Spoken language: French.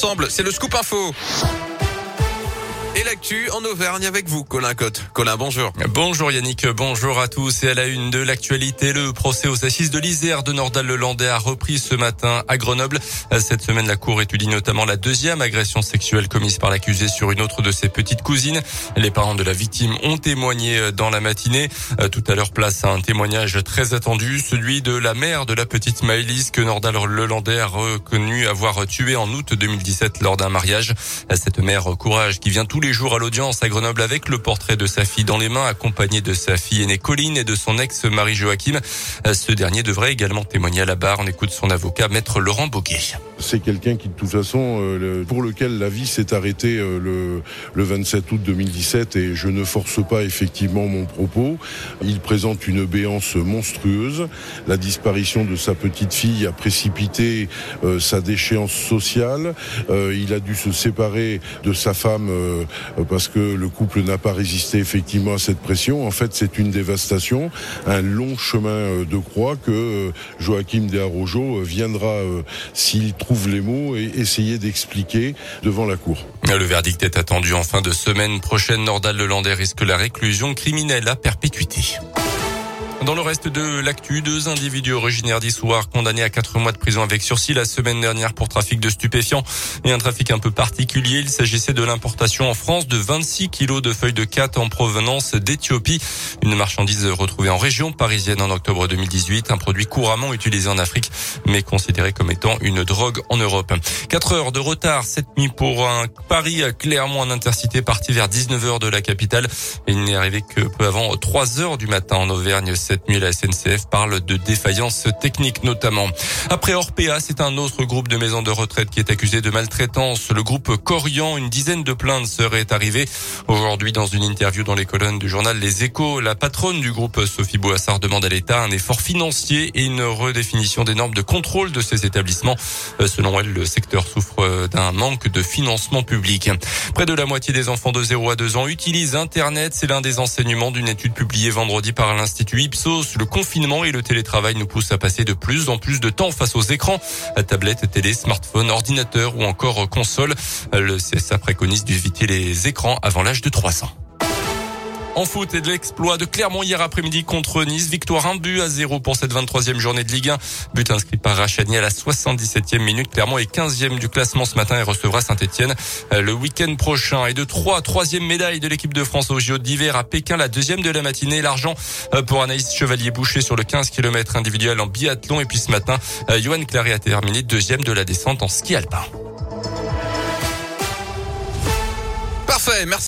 Ensemble, c'est le scoop info. Et l'actu en Auvergne avec vous, Colin Cotte. Colin, bonjour. Bonjour Yannick, bonjour à tous. Et à la une de l'actualité, le procès aux assises de l'Isère de Nordal-Lelandais a repris ce matin à Grenoble. Cette semaine, la Cour étudie notamment la deuxième agression sexuelle commise par l'accusé sur une autre de ses petites cousines. Les parents de la victime ont témoigné dans la matinée. Tout à l'heure, place un témoignage très attendu, celui de la mère de la petite Maëlys que Nordal-Lelandais a reconnu avoir tué en août 2017 lors d'un mariage. Cette mère courage qui vient tous les jours à l'audience à Grenoble avec le portrait de sa fille dans les mains, accompagnée de sa fille aînée Colline et de son ex-mari Joachim. Ce dernier devrait également témoigner à la barre. On écoute son avocat, maître Laurent Boguet. C'est quelqu'un qui, de toute façon, euh, pour lequel la vie s'est arrêtée euh, le, le 27 août 2017 et je ne force pas effectivement mon propos. Il présente une béance monstrueuse. La disparition de sa petite fille a précipité euh, sa déchéance sociale. Il a dû se séparer de sa femme parce que le couple n'a pas résisté effectivement à cette pression. En fait, c'est une dévastation, un long chemin de croix que Joachim de Arrojo viendra, s'il trouve les mots, et essayer d'expliquer devant la Cour. Le verdict est attendu en fin de semaine prochaine. Nordal Lelandais risque la réclusion criminelle à perpétuité. Dans le reste de l'actu, deux individus originaires d'Issoire condamnés à quatre mois de prison avec sursis la semaine dernière pour trafic de stupéfiants et un trafic un peu particulier. Il s'agissait de l'importation en France de 26 kilos de feuilles de cat en provenance d'Éthiopie. Une marchandise retrouvée en région parisienne en octobre 2018. Un produit couramment utilisé en Afrique, mais considéré comme étant une drogue en Europe. Quatre heures de retard cette nuit pour un Paris clairement en intercité parti vers 19 heures de la capitale. Il n'est arrivé que peu avant 3 heures du matin en Auvergne cette nuit, la SNCF parle de défaillance technique notamment. Après Orpea, c'est un autre groupe de maisons de retraite qui est accusé de maltraitance. Le groupe Corian, une dizaine de plaintes seraient arrivées. Aujourd'hui, dans une interview dans les colonnes du journal Les Échos, la patronne du groupe, Sophie Boissard, demande à l'État un effort financier et une redéfinition des normes de contrôle de ces établissements. Selon elle, le secteur souffre d'un manque de financement public. Près de la moitié des enfants de 0 à 2 ans utilisent Internet. C'est l'un des enseignements d'une étude publiée vendredi par l'Institut Ipsos le confinement et le télétravail nous poussent à passer de plus en plus de temps face aux écrans, tablettes, télé, smartphones, ordinateurs ou encore consoles. Le CSA préconise d'éviter les écrans avant l'âge de 3 ans. En foot et de l'exploit de Clermont hier après-midi contre Nice. Victoire 1 but à 0 pour cette 23e journée de Ligue 1. But inscrit par Rachani à la 77e minute. Clermont est 15e du classement ce matin et recevra Saint-Etienne le week-end prochain. Et de 3 troisième médaille de l'équipe de France au JO d'hiver à Pékin, la deuxième de la matinée. L'argent pour Anaïs Chevalier-Boucher sur le 15 km individuel en biathlon. Et puis ce matin, Johan Clary a terminé deuxième de la descente en ski alpin. Parfait, merci.